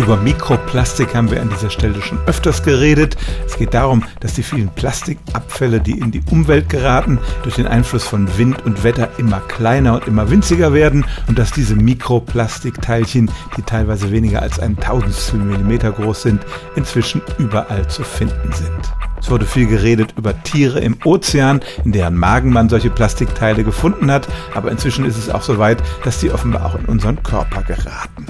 Über Mikroplastik haben wir an dieser Stelle schon öfters geredet. Es geht darum, dass die vielen Plastikabfälle, die in die Umwelt geraten, durch den Einfluss von Wind und Wetter immer kleiner und immer winziger werden und dass diese Mikroplastikteilchen, die teilweise weniger als ein Tausendstel Millimeter groß sind, inzwischen überall zu finden sind. Es wurde viel geredet über Tiere im Ozean, in deren Magen man solche Plastikteile gefunden hat, aber inzwischen ist es auch so weit, dass sie offenbar auch in unseren Körper geraten.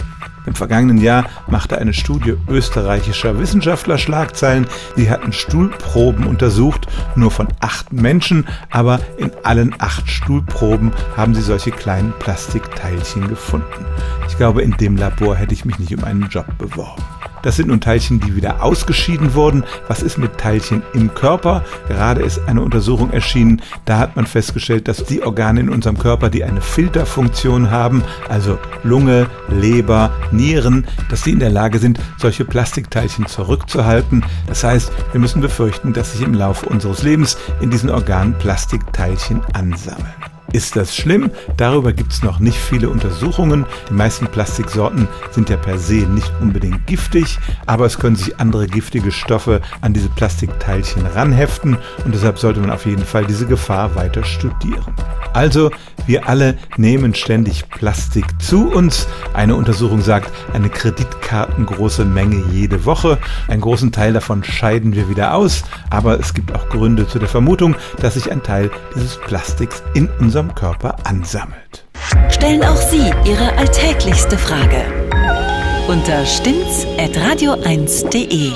Im vergangenen Jahr machte eine Studie österreichischer Wissenschaftler Schlagzeilen. Sie hatten Stuhlproben untersucht, nur von acht Menschen, aber in allen acht Stuhlproben haben sie solche kleinen Plastikteilchen gefunden. Ich glaube, in dem Labor hätte ich mich nicht um einen Job beworben. Das sind nun Teilchen, die wieder ausgeschieden wurden. Was ist mit Teilchen im Körper? Gerade ist eine Untersuchung erschienen. Da hat man festgestellt, dass die Organe in unserem Körper, die eine Filterfunktion haben, also Lunge, Leber, Nieren, dass sie in der Lage sind, solche Plastikteilchen zurückzuhalten. Das heißt, wir müssen befürchten, dass sich im Laufe unseres Lebens in diesen Organen Plastikteilchen ansammeln. Ist das schlimm? Darüber gibt es noch nicht viele Untersuchungen. Die meisten Plastiksorten sind ja per se nicht unbedingt giftig, aber es können sich andere giftige Stoffe an diese Plastikteilchen ranheften und deshalb sollte man auf jeden Fall diese Gefahr weiter studieren. Also, wir alle nehmen ständig Plastik zu uns. Eine Untersuchung sagt, eine kreditkartengroße Menge jede Woche. Einen großen Teil davon scheiden wir wieder aus, aber es gibt auch Gründe zu der Vermutung, dass sich ein Teil dieses Plastiks in unserem Körper ansammelt. Stellen auch Sie Ihre alltäglichste Frage unter stimmtz.radio1.de.